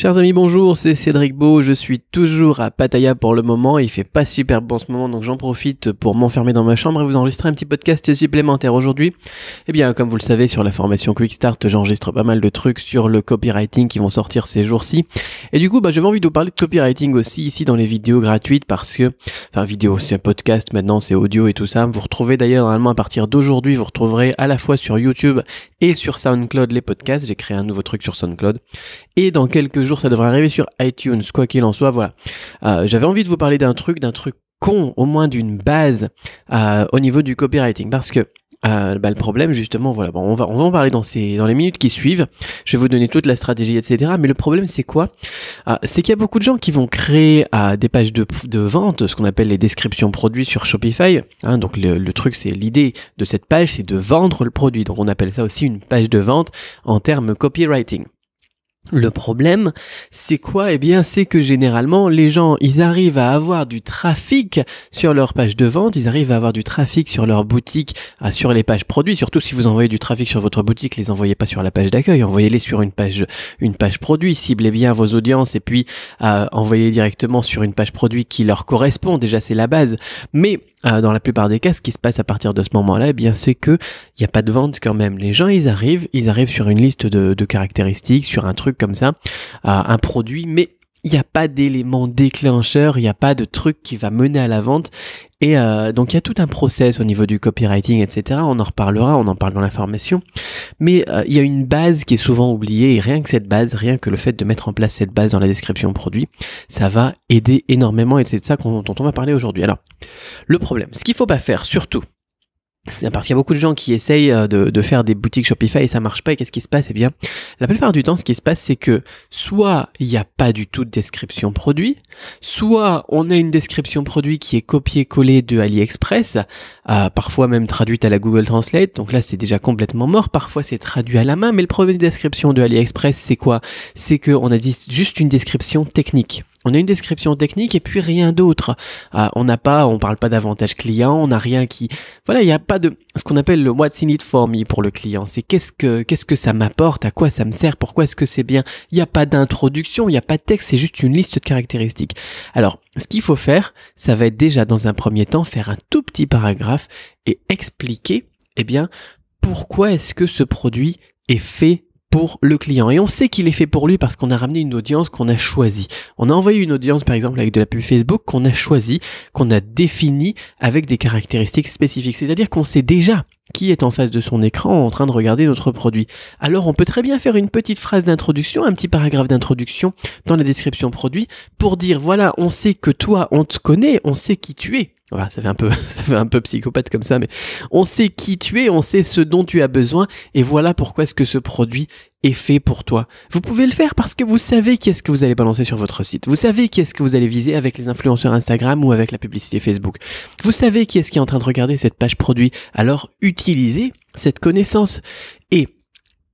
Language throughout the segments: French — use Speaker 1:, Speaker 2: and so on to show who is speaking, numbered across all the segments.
Speaker 1: Chers amis, bonjour, c'est Cédric Beau, je suis toujours à Pattaya pour le moment, il fait pas super bon ce moment donc j'en profite pour m'enfermer dans ma chambre et vous enregistrer un petit podcast supplémentaire aujourd'hui. Eh bien, comme vous le savez, sur la formation Quick Start, j'enregistre pas mal de trucs sur le copywriting qui vont sortir ces jours-ci. Et du coup, bah, j'avais envie de vous parler de copywriting aussi ici dans les vidéos gratuites parce que, enfin, vidéo, c'est un podcast maintenant, c'est audio et tout ça. Vous retrouvez d'ailleurs normalement à partir d'aujourd'hui, vous retrouverez à la fois sur YouTube et sur SoundCloud les podcasts. J'ai créé un nouveau truc sur SoundCloud. Et dans quelques ça devrait arriver sur iTunes, quoi qu'il en soit, voilà. Euh, j'avais envie de vous parler d'un truc, d'un truc con, au moins d'une base euh, au niveau du copywriting, parce que euh, bah, le problème justement, voilà, bon, on va on va en parler dans ces dans les minutes qui suivent. Je vais vous donner toute la stratégie, etc. Mais le problème c'est quoi? C'est qu'il y a beaucoup de gens qui vont créer des pages de, de vente, ce qu'on appelle les descriptions produits sur Shopify. Hein, donc le, le truc, c'est l'idée de cette page, c'est de vendre le produit. Donc on appelle ça aussi une page de vente en termes copywriting. Le problème, c'est quoi? Eh bien, c'est que généralement, les gens, ils arrivent à avoir du trafic sur leur page de vente, ils arrivent à avoir du trafic sur leur boutique, euh, sur les pages produits. Surtout si vous envoyez du trafic sur votre boutique, les envoyez pas sur la page d'accueil, envoyez-les sur une page, une page produit. Ciblez bien vos audiences et puis euh, envoyez directement sur une page produit qui leur correspond. Déjà, c'est la base. Mais euh, dans la plupart des cas, ce qui se passe à partir de ce moment-là, eh bien, c'est que il n'y a pas de vente quand même. Les gens, ils arrivent, ils arrivent sur une liste de, caractéristiques, sur un truc comme ça, euh, un produit, mais il n'y a pas d'élément déclencheur, il n'y a pas de truc qui va mener à la vente. Et euh, donc il y a tout un process au niveau du copywriting, etc. On en reparlera, on en parle dans la formation. Mais euh, il y a une base qui est souvent oubliée et rien que cette base, rien que le fait de mettre en place cette base dans la description produit, ça va aider énormément et c'est de ça dont on va parler aujourd'hui. Alors, le problème, ce qu'il faut pas faire surtout, parce qu'il y a beaucoup de gens qui essayent euh, de, faire des boutiques Shopify et ça marche pas. Et qu'est-ce qui se passe? Eh bien, la plupart du temps, ce qui se passe, c'est que soit il n'y a pas du tout de description produit, soit on a une description produit qui est copiée-collée de AliExpress, euh, parfois même traduite à la Google Translate. Donc là, c'est déjà complètement mort. Parfois, c'est traduit à la main. Mais le problème de description de AliExpress, c'est quoi? C'est qu'on a juste une description technique. On a une description technique et puis rien d'autre. Ah, on n'a pas, on parle pas d'avantage client, on n'a rien qui, voilà, il n'y a pas de ce qu'on appelle le what's in it for me pour le client. C'est qu'est-ce que qu'est-ce que ça m'apporte, à quoi ça me sert, pourquoi est-ce que c'est bien. Il n'y a pas d'introduction, il n'y a pas de texte, c'est juste une liste de caractéristiques. Alors, ce qu'il faut faire, ça va être déjà dans un premier temps faire un tout petit paragraphe et expliquer, eh bien, pourquoi est-ce que ce produit est fait pour le client. Et on sait qu'il est fait pour lui parce qu'on a ramené une audience qu'on a choisie. On a envoyé une audience, par exemple, avec de la pub Facebook qu'on a choisie, qu'on a définie avec des caractéristiques spécifiques. C'est-à-dire qu'on sait déjà qui est en face de son écran en train de regarder notre produit. Alors on peut très bien faire une petite phrase d'introduction, un petit paragraphe d'introduction dans la description produit pour dire voilà, on sait que toi, on te connaît, on sait qui tu es. Voilà, ça fait un peu, ça fait un peu psychopathe comme ça, mais on sait qui tu es, on sait ce dont tu as besoin, et voilà pourquoi est-ce que ce produit est fait pour toi. Vous pouvez le faire parce que vous savez qui est-ce que vous allez balancer sur votre site. Vous savez qui est-ce que vous allez viser avec les influenceurs Instagram ou avec la publicité Facebook. Vous savez qui est-ce qui est en train de regarder cette page produit. Alors utilisez cette connaissance et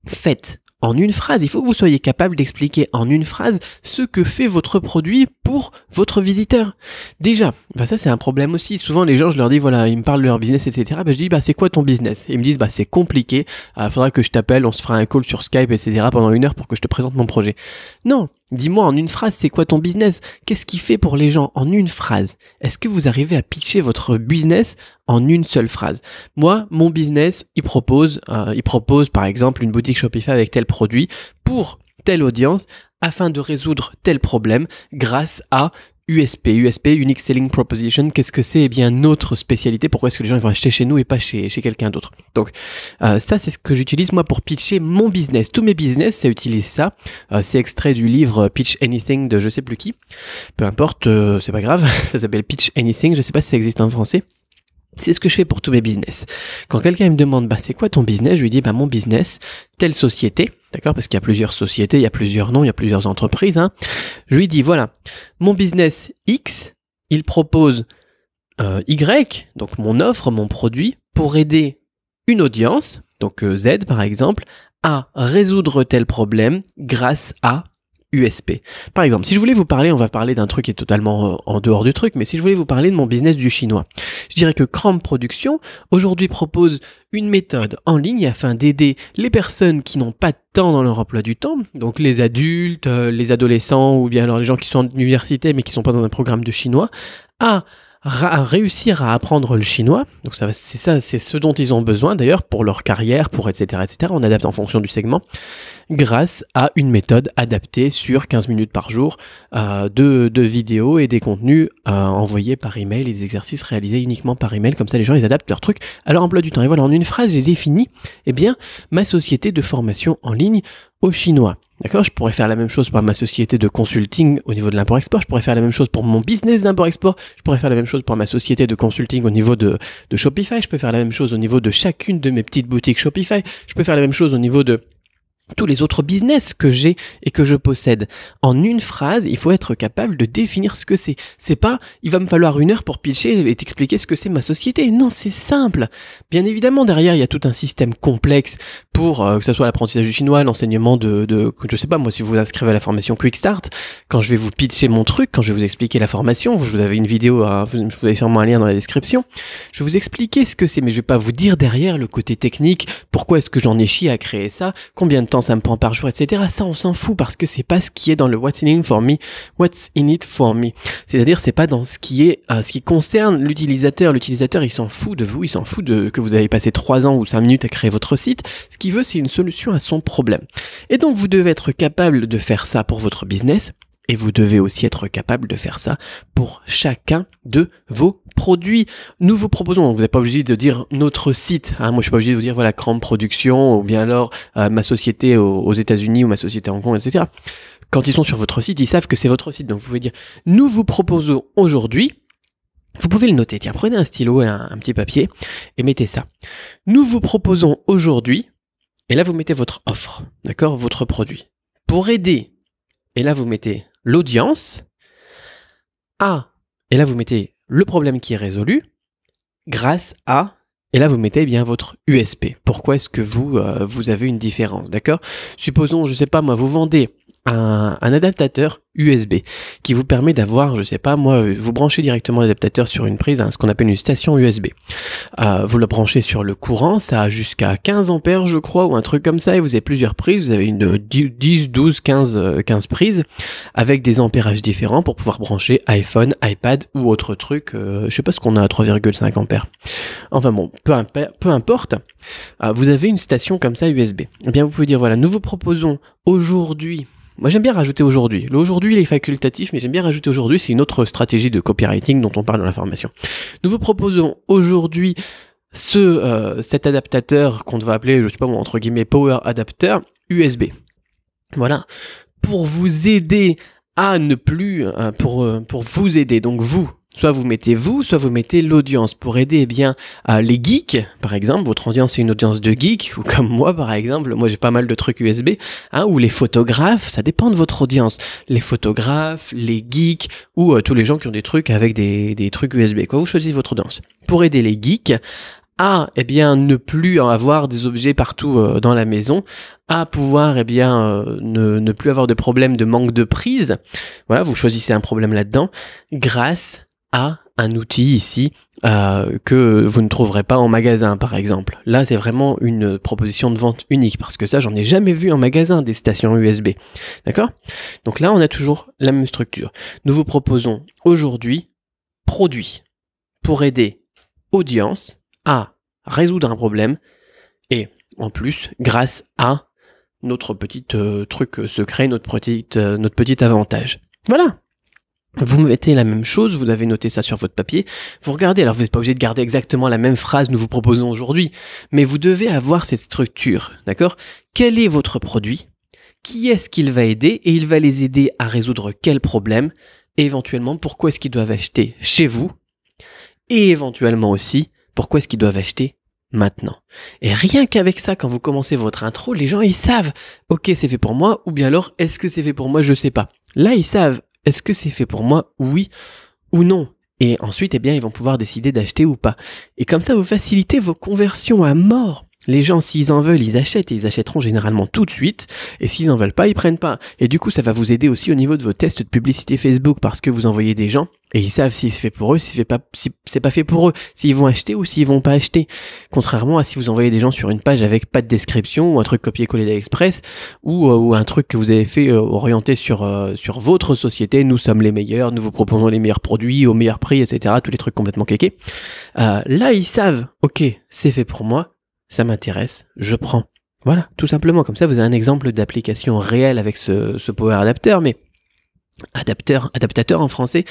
Speaker 1: faites en une phrase. Il faut que vous soyez capable d'expliquer en une phrase ce que fait votre produit pour votre visiteur. Déjà, bah ça c'est un problème aussi. Souvent les gens, je leur dis voilà, ils me parlent de leur business, etc. Bah, je dis bah c'est quoi ton business? Ils me disent bah c'est compliqué. Euh, faudra que je t'appelle, on se fera un call sur Skype, etc. pendant une heure pour que je te présente mon projet. Non, Dis-moi en une phrase, c'est quoi ton business? Qu'est-ce qui fait pour les gens en une phrase? Est-ce que vous arrivez à pitcher votre business en une seule phrase? Moi, mon business, il propose, euh, il propose par exemple une boutique Shopify avec tel produit pour telle audience afin de résoudre tel problème grâce à USP, USP, Unique Selling Proposition, qu'est-ce que c'est? Eh bien, notre spécialité. Pourquoi est-ce que les gens vont acheter chez nous et pas chez, chez quelqu'un d'autre? Donc, euh, ça, c'est ce que j'utilise moi pour pitcher mon business. Tous mes business, ça utilise ça. Euh, c'est extrait du livre Pitch Anything de je sais plus qui. Peu importe, euh, c'est pas grave. ça s'appelle Pitch Anything. Je sais pas si ça existe en français. C'est ce que je fais pour tous mes business. Quand quelqu'un me demande, bah, c'est quoi ton business? Je lui dis, bah, mon business, telle société. D'accord? Parce qu'il y a plusieurs sociétés, il y a plusieurs noms, il y a plusieurs entreprises, hein. Je lui dis, voilà, mon business X, il propose euh, Y, donc mon offre, mon produit, pour aider une audience, donc euh, Z par exemple, à résoudre tel problème grâce à USP. Par exemple, si je voulais vous parler, on va parler d'un truc qui est totalement euh, en dehors du truc, mais si je voulais vous parler de mon business du chinois, je dirais que Cramp Production aujourd'hui propose une méthode en ligne afin d'aider les personnes qui n'ont pas de temps dans leur emploi du temps, donc les adultes, euh, les adolescents ou bien alors les gens qui sont en université mais qui sont pas dans un programme de chinois, à à réussir à apprendre le chinois. Donc ça, c'est ça, c'est ce dont ils ont besoin d'ailleurs pour leur carrière, pour etc. etc. On adapte en fonction du segment grâce à une méthode adaptée sur 15 minutes par jour euh, de, de vidéos et des contenus euh, envoyés par email, les exercices réalisés uniquement par email. Comme ça, les gens ils adaptent leur truc à leur emploi du temps. Et voilà, en une phrase, j'ai défini, eh bien, ma société de formation en ligne au chinois. D'accord? Je pourrais faire la même chose pour ma société de consulting au niveau de l'import-export. Je pourrais faire la même chose pour mon business d'import-export. Je pourrais faire la même chose pour ma société de consulting au niveau de, de Shopify. Je peux faire la même chose au niveau de chacune de mes petites boutiques Shopify. Je peux faire la même chose au niveau de tous les autres business que j'ai et que je possède. En une phrase, il faut être capable de définir ce que c'est. C'est pas, il va me falloir une heure pour pitcher et t'expliquer ce que c'est ma société. Non, c'est simple. Bien évidemment, derrière, il y a tout un système complexe pour euh, que ce soit l'apprentissage du chinois, l'enseignement de, de, je sais pas, moi, si vous vous inscrivez à la formation Quick Start, quand je vais vous pitcher mon truc, quand je vais vous expliquer la formation, vous avez une vidéo, hein, vous, avez sûrement un lien dans la description, je vais vous expliquer ce que c'est, mais je vais pas vous dire derrière le côté technique, pourquoi est-ce que j'en ai chié à créer ça, combien de temps ça me par jour, etc. Ça, on s'en fout parce que c'est pas ce qui est dans le What's in it for me, What's in it for me? C'est-à-dire, c'est pas dans ce qui est, euh, ce qui concerne l'utilisateur. L'utilisateur, il s'en fout de vous, il s'en fout de que vous avez passé 3 ans ou 5 minutes à créer votre site. Ce qu'il veut, c'est une solution à son problème. Et donc, vous devez être capable de faire ça pour votre business et vous devez aussi être capable de faire ça pour chacun de vos produits. Nous vous proposons, vous n'êtes pas obligé de dire notre site. Hein. Moi, je suis pas obligé de vous dire voilà Cramp Production ou bien alors euh, ma société aux, États-Unis ou ma société en Hong etc. Quand ils sont sur votre site, ils savent que c'est votre site. Donc vous pouvez dire nous vous proposons aujourd'hui. Vous pouvez le noter. Tiens, prenez un stylo et un, un petit papier et mettez ça. Nous vous proposons aujourd'hui. Et là, vous mettez votre offre, d'accord, votre produit. Pour aider. Et là, vous mettez l'audience à, et là vous mettez le problème qui est résolu, grâce à, et là vous mettez bien votre USP. Pourquoi est-ce que vous, euh, vous avez une différence, d'accord? Supposons, je sais pas moi, vous vendez un, adaptateur USB qui vous permet d'avoir, je sais pas moi, vous branchez directement l'adaptateur sur une prise, hein, ce qu'on appelle une station USB. Euh, vous le branchez sur le courant, ça a jusqu'à 15 ampères je crois ou un truc comme ça et vous avez plusieurs prises, vous avez une 10, 12, 15, 15 prises avec des ampérages différents pour pouvoir brancher iPhone, iPad ou autre truc, euh, je sais pas ce qu'on a à 3,5 ampères. Enfin bon, peu, peu importe, euh, vous avez une station comme ça USB. Eh bien vous pouvez dire voilà, nous vous proposons aujourd'hui moi j'aime bien rajouter aujourd'hui. L'aujourd'hui il est facultatif, mais j'aime bien rajouter aujourd'hui, c'est une autre stratégie de copywriting dont on parle dans la formation. Nous vous proposons aujourd'hui ce, euh, cet adaptateur qu'on va appeler, je sais pas moi, entre guillemets, Power Adapter USB. Voilà. Pour vous aider à ne plus, euh, pour, euh, pour vous aider, donc vous, Soit vous mettez vous, soit vous mettez l'audience pour aider eh bien les geeks, par exemple. Votre audience est une audience de geeks, ou comme moi par exemple. Moi j'ai pas mal de trucs USB, hein, ou les photographes. Ça dépend de votre audience. Les photographes, les geeks, ou euh, tous les gens qui ont des trucs avec des, des trucs USB. Quoi, vous choisissez votre audience pour aider les geeks à eh bien ne plus avoir des objets partout euh, dans la maison, à pouvoir eh bien euh, ne, ne, plus avoir de problème de manque de prise. Voilà, vous choisissez un problème là-dedans grâce un outil ici euh, que vous ne trouverez pas en magasin par exemple. Là c'est vraiment une proposition de vente unique parce que ça j'en ai jamais vu en magasin des stations USB. D'accord? Donc là on a toujours la même structure. Nous vous proposons aujourd'hui produit pour aider audience à résoudre un problème et en plus grâce à notre petit euh, truc secret, notre petite, euh, notre petit avantage. Voilà, vous mettez la même chose, vous avez noté ça sur votre papier, vous regardez, alors vous n'êtes pas obligé de garder exactement la même phrase nous vous proposons aujourd'hui, mais vous devez avoir cette structure, d'accord? Quel est votre produit? Qui est-ce qu'il va aider? Et il va les aider à résoudre quel problème? Et éventuellement, pourquoi est-ce qu'ils doivent acheter chez vous? Et éventuellement aussi, pourquoi est-ce qu'ils doivent acheter maintenant? Et rien qu'avec ça, quand vous commencez votre intro, les gens ils savent, ok c'est fait pour moi, ou bien alors est-ce que c'est fait pour moi, je sais pas. Là ils savent, est-ce que c'est fait pour moi Oui ou non? Et ensuite, eh bien, ils vont pouvoir décider d'acheter ou pas. Et comme ça, vous facilitez vos conversions à mort. Les gens, s'ils en veulent, ils achètent et ils achèteront généralement tout de suite. Et s'ils en veulent pas, ils prennent pas. Et du coup, ça va vous aider aussi au niveau de vos tests de publicité Facebook parce que vous envoyez des gens et ils savent si c'est fait pour eux, si c'est pas, si c'est pas fait pour eux, s'ils vont acheter ou s'ils vont pas acheter. Contrairement à si vous envoyez des gens sur une page avec pas de description ou un truc copié-collé d'Express ou, euh, ou un truc que vous avez fait euh, orienté sur, euh, sur votre société. Nous sommes les meilleurs, nous vous proposons les meilleurs produits au meilleur prix, etc. Tous les trucs complètement kékés. là, ils savent, ok, c'est fait pour moi ça m'intéresse, je prends. Voilà, tout simplement. Comme ça, vous avez un exemple d'application réelle avec ce, Power Adapter, mais adapteur, adaptateur en français,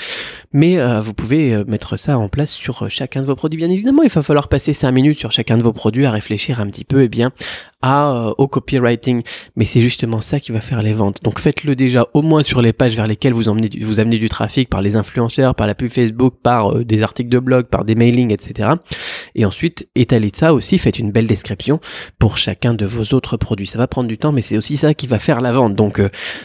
Speaker 1: mais euh, vous pouvez euh, mettre ça en place sur euh, chacun de vos produits. Bien évidemment, il va falloir passer 5 minutes sur chacun de vos produits à réfléchir un petit peu, eh bien, au copywriting. Mais c'est justement ça qui va faire les ventes. Donc faites-le déjà au moins sur les pages vers lesquelles vous, emmenez, vous amenez du trafic par les influenceurs, par la pub Facebook, par des articles de blog, par des mailings, etc. Et ensuite, étalez ça aussi, faites une belle description pour chacun de vos autres produits. Ça va prendre du temps, mais c'est aussi ça qui va faire la vente. Donc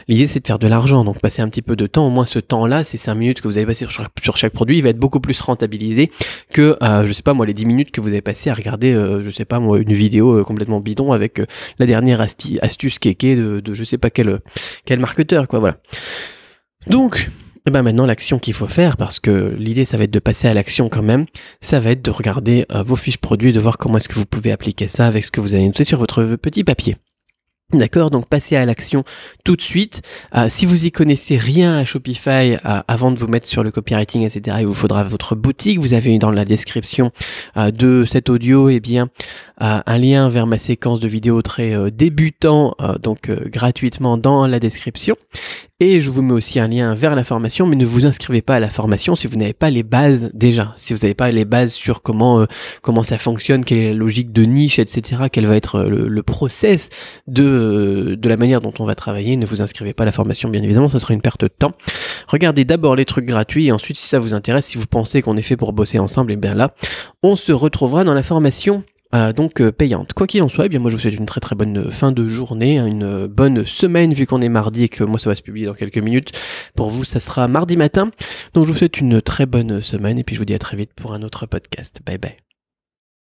Speaker 1: l'idée c'est de faire de l'argent, donc passer un petit peu de temps, au moins ce temps-là, ces 5 minutes que vous avez passé sur, chaque produit, il va être beaucoup plus rentabilisé que, euh, je sais pas moi, les 10 minutes que vous avez passé à regarder, euh, je sais pas moi, une vidéo euh, complètement bidon avec la dernière astuce kéké de, de je sais pas quel, quel marketeur, quoi, voilà. Donc, et eh ben maintenant l'action qu'il faut faire, parce que l'idée ça va être de passer à l'action quand même, ça va être de regarder vos fiches produits, de voir comment est-ce que vous pouvez appliquer ça avec ce que vous avez noté sur votre petit papier. D'accord, donc passez à l'action tout de suite. Euh, si vous y connaissez rien à Shopify, euh, avant de vous mettre sur le copywriting, etc., il vous faudra votre boutique. Vous avez dans la description euh, de cet audio, eh bien, un lien vers ma séquence de vidéos très débutant, donc gratuitement dans la description. Et je vous mets aussi un lien vers la formation, mais ne vous inscrivez pas à la formation si vous n'avez pas les bases déjà. Si vous n'avez pas les bases sur comment comment ça fonctionne, quelle est la logique de niche, etc., quel va être le, le process de de, la manière dont on va travailler. Ne vous inscrivez pas à la formation, bien évidemment, ça sera une perte de temps. Regardez d'abord les trucs gratuits et ensuite, si ça vous intéresse, si vous pensez qu'on est fait pour bosser ensemble, et bien là, on se retrouvera dans la formation euh, donc euh, payante. Quoi qu'il en soit, eh bien moi je vous souhaite une très très bonne fin de journée, hein, une bonne semaine vu qu'on est mardi et que moi ça va se publier dans quelques minutes. Pour vous, ça sera mardi matin. Donc je vous souhaite une très bonne semaine et puis je vous dis à très vite pour un autre podcast. Bye bye.